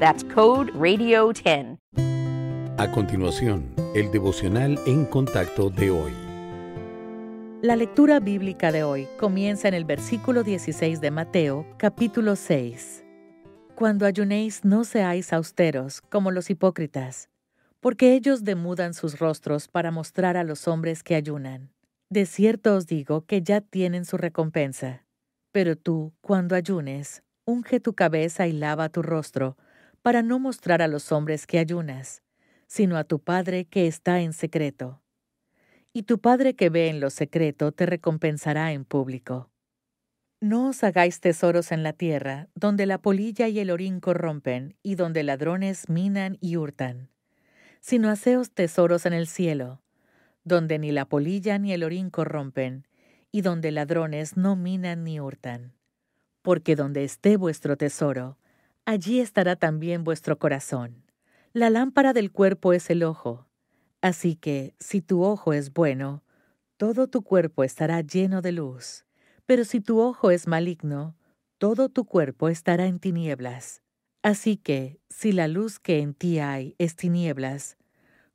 That's code RADIO10. A continuación, el devocional en contacto de hoy. La lectura bíblica de hoy comienza en el versículo 16 de Mateo, capítulo 6. Cuando ayunéis no seáis austeros como los hipócritas, porque ellos demudan sus rostros para mostrar a los hombres que ayunan. De cierto os digo que ya tienen su recompensa. Pero tú, cuando ayunes, unge tu cabeza y lava tu rostro, para no mostrar a los hombres que ayunas, sino a tu Padre que está en secreto. Y tu Padre que ve en lo secreto te recompensará en público. No os hagáis tesoros en la tierra, donde la polilla y el orín corrompen, y donde ladrones minan y hurtan, sino haceos tesoros en el cielo, donde ni la polilla ni el orín corrompen, y donde ladrones no minan ni hurtan. Porque donde esté vuestro tesoro, allí estará también vuestro corazón. La lámpara del cuerpo es el ojo. Así que, si tu ojo es bueno, todo tu cuerpo estará lleno de luz. Pero si tu ojo es maligno, todo tu cuerpo estará en tinieblas. Así que, si la luz que en ti hay es tinieblas,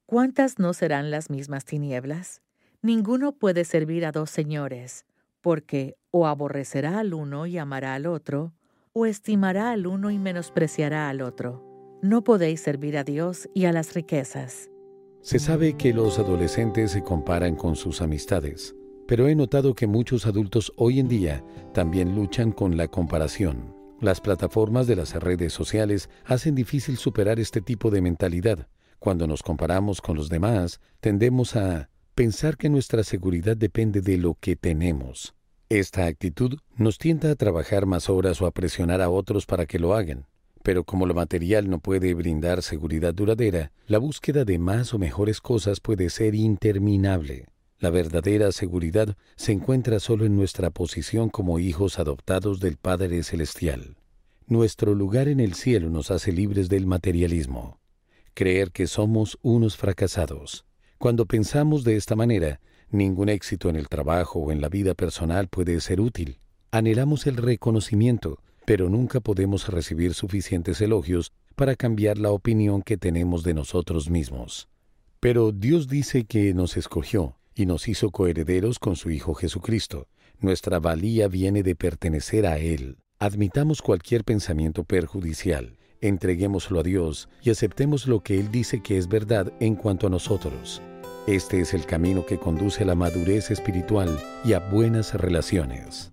¿cuántas no serán las mismas tinieblas? Ninguno puede servir a dos señores, porque o aborrecerá al uno y amará al otro, o estimará al uno y menospreciará al otro. No podéis servir a Dios y a las riquezas. Se sabe que los adolescentes se comparan con sus amistades, pero he notado que muchos adultos hoy en día también luchan con la comparación. Las plataformas de las redes sociales hacen difícil superar este tipo de mentalidad. Cuando nos comparamos con los demás, tendemos a pensar que nuestra seguridad depende de lo que tenemos. Esta actitud nos tienta a trabajar más horas o a presionar a otros para que lo hagan. Pero como lo material no puede brindar seguridad duradera, la búsqueda de más o mejores cosas puede ser interminable. La verdadera seguridad se encuentra solo en nuestra posición como hijos adoptados del Padre Celestial. Nuestro lugar en el cielo nos hace libres del materialismo. Creer que somos unos fracasados. Cuando pensamos de esta manera, Ningún éxito en el trabajo o en la vida personal puede ser útil. Anhelamos el reconocimiento, pero nunca podemos recibir suficientes elogios para cambiar la opinión que tenemos de nosotros mismos. Pero Dios dice que nos escogió y nos hizo coherederos con su Hijo Jesucristo. Nuestra valía viene de pertenecer a Él. Admitamos cualquier pensamiento perjudicial, entreguémoslo a Dios y aceptemos lo que Él dice que es verdad en cuanto a nosotros. Este es el camino que conduce a la madurez espiritual y a buenas relaciones.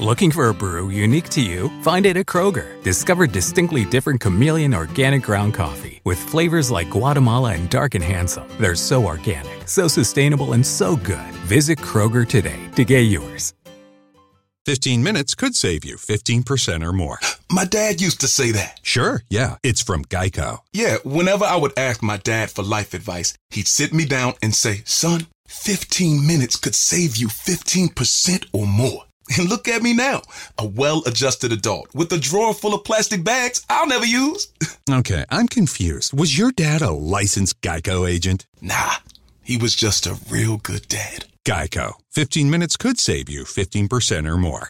Looking for a brew unique to you? Find it at Kroger. Discover distinctly different chameleon organic ground coffee with flavors like Guatemala and Dark and Handsome. They're so organic, so sustainable, and so good. Visit Kroger today to get yours. 15 minutes could save you 15% or more. My dad used to say that. Sure, yeah. It's from Geico. Yeah, whenever I would ask my dad for life advice, he'd sit me down and say, Son, 15 minutes could save you 15% or more. And look at me now, a well adjusted adult with a drawer full of plastic bags I'll never use. okay, I'm confused. Was your dad a licensed Geico agent? Nah, he was just a real good dad. Geico. 15 minutes could save you 15% or more.